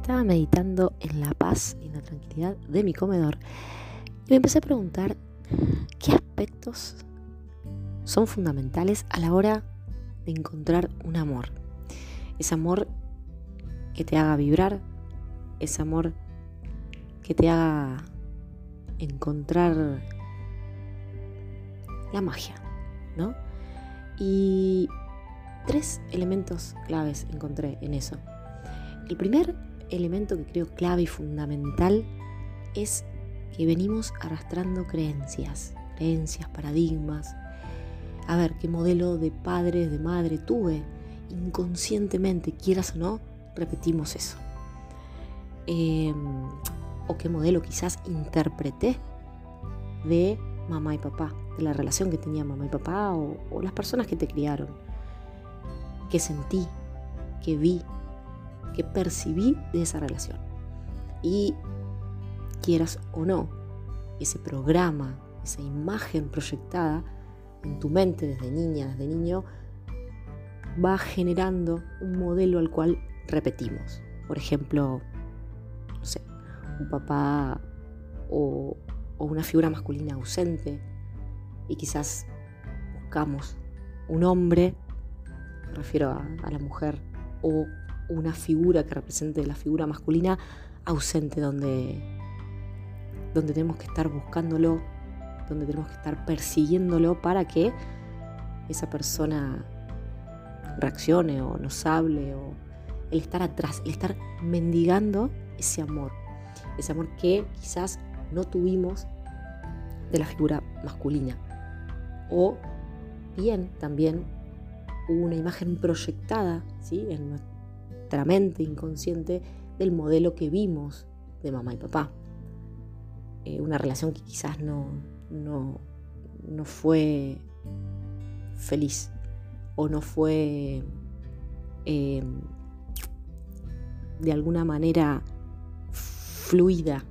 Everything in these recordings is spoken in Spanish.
Estaba meditando en la paz y en la tranquilidad de mi comedor y me empecé a preguntar qué aspectos son fundamentales a la hora de encontrar un amor. Ese amor que te haga vibrar, ese amor que te haga encontrar la magia, ¿no? Y tres elementos claves encontré en eso. El primer elemento que creo clave y fundamental es que venimos arrastrando creencias, creencias, paradigmas. A ver, qué modelo de padres, de madre tuve. Inconscientemente, quieras o no, repetimos eso. Em, o qué modelo quizás interpreté de mamá y papá, de la relación que tenía mamá y papá o, o las personas que te criaron. ¿Qué sentí? ¿Qué vi? ¿Qué percibí de esa relación? Y quieras o no, ese programa, esa imagen proyectada en tu mente desde niña, desde niño, va generando un modelo al cual repetimos. Por ejemplo, no sé, un papá o, una figura masculina ausente y quizás buscamos un hombre, me refiero a, a la mujer, o una figura que represente la figura masculina ausente, donde, donde tenemos que estar buscándolo, donde tenemos que estar persiguiéndolo para que esa persona reaccione o nos hable o el estar atrás, el estar mendigando ese amor, ese amor que quizás no tuvimos de la figura masculina. O bien también una imagen proyectada ¿sí? en nuestra mente inconsciente del modelo que vimos de mamá y papá. Eh, una relación que quizás no, no, no fue feliz o no fue eh, de alguna manera fluida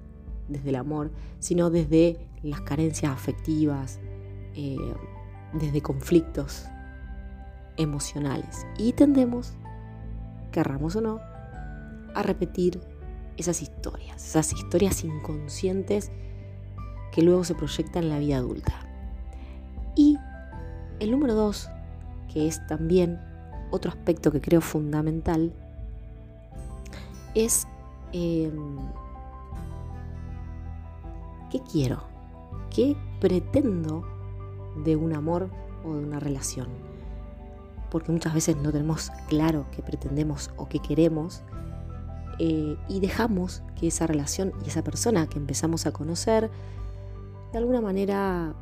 desde el amor, sino desde las carencias afectivas, eh, desde conflictos emocionales. Y tendemos, querramos o no, a repetir esas historias, esas historias inconscientes que luego se proyectan en la vida adulta. Y el número dos, que es también otro aspecto que creo fundamental, es em, qué quiero, qué pretendo de un amor o de una relación. Porque muchas veces no tenemos claro qué pretendemos o qué queremos eh, y dejamos que esa relación y esa persona que empezamos a conocer de alguna manera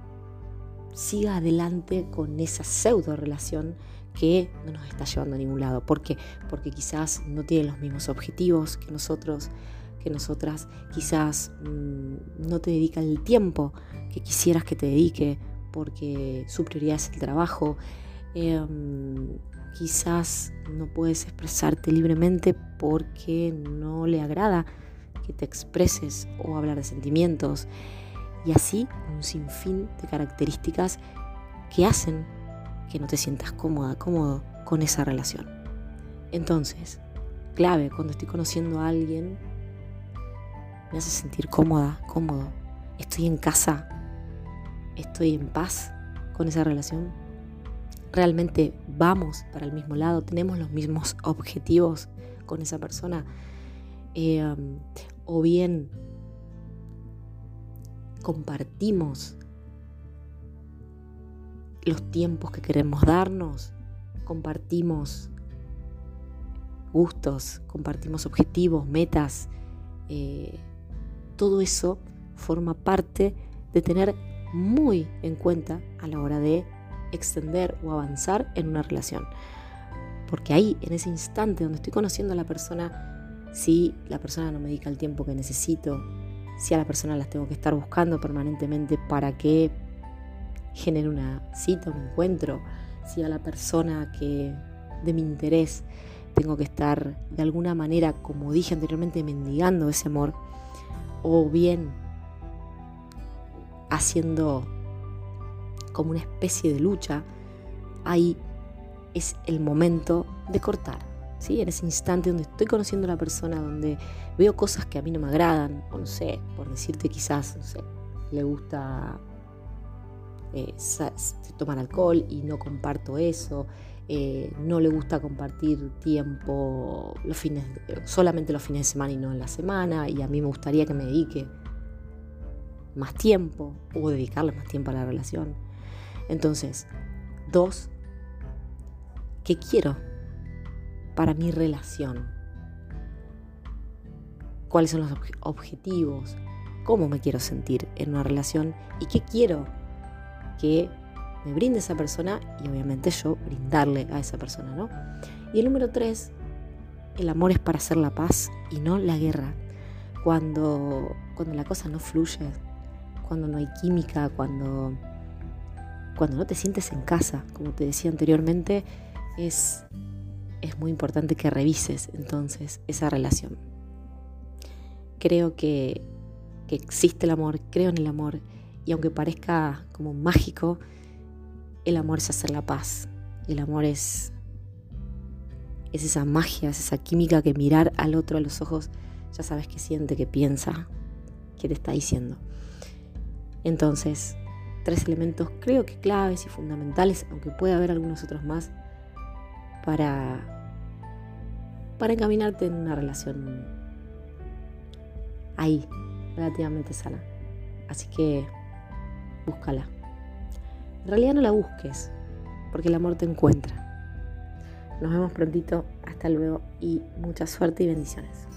siga adelante con esa pseudo relación que no nos está llevando a ningún lado. ¿Por qué? Porque quizás no tiene los mismos objetivos que nosotros, que nosotras, quizás mm, no te dedica el tiempo que quisieras que te dedique porque su prioridad es el trabajo. Em, quizás no puedes expresarte libremente porque no le agrada que te expreses o hablar de sentimientos. Y así un sinfín de características que hacen que no te sientas cómoda, cómodo con esa relación. Entonces, clave, cuando estoy conociendo a alguien, me hace sentir cómoda, cómodo. Estoy en casa, estoy en paz con esa relación. Realmente vamos para el mismo lado, tenemos los mismos objetivos con esa persona. Eh, um, o bien compartimos los tiempos que queremos darnos, compartimos gustos, compartimos objetivos, metas. Eh, todo eso forma parte de tener muy en cuenta a la hora de extender o avanzar en una relación. Porque ahí, en ese instante donde estoy conociendo a la persona, si la persona no me dedica el tiempo que necesito, si a la persona las tengo que estar buscando permanentemente para que genere una cita, un encuentro, si a la persona que de mi interés tengo que estar de alguna manera, como dije anteriormente, mendigando ese amor, o bien haciendo como una especie de lucha, ahí es el momento de cortar, ¿sí? En ese instante donde estoy conociendo a la persona, donde veo cosas que a mí no me agradan, o no sé, por decirte quizás, no sé, le gusta eh, tomar alcohol y no comparto eso, eh, no le gusta compartir tiempo los fines, solamente los fines de semana y no en la semana, y a mí me gustaría que me dedique más tiempo o dedicarle más tiempo a la relación. Entonces, dos, ¿qué quiero para mi relación? ¿Cuáles son los objetivos? ¿Cómo me quiero sentir en una relación? ¿Y qué quiero que me brinde esa persona? Y obviamente yo brindarle a esa persona, ¿no? Y el número tres, el amor es para hacer la paz y no la guerra. Cuando, cuando la cosa no fluye, cuando no hay química, cuando, cuando no te sientes en casa, como te decía anteriormente, es, es muy importante que revises entonces esa relación. Creo que, que existe el amor, creo en el amor, y aunque parezca como mágico, el amor es hacer la paz. El amor es, es esa magia, es esa química que mirar al otro a los ojos ya sabes qué siente, qué piensa, qué te está diciendo. Entonces, tres elementos creo que claves y fundamentales, aunque puede haber algunos otros más, para, para encaminarte en una relación ahí, relativamente sana. Así que búscala. En realidad no la busques, porque el amor te encuentra. Nos vemos prontito, hasta luego y mucha suerte y bendiciones.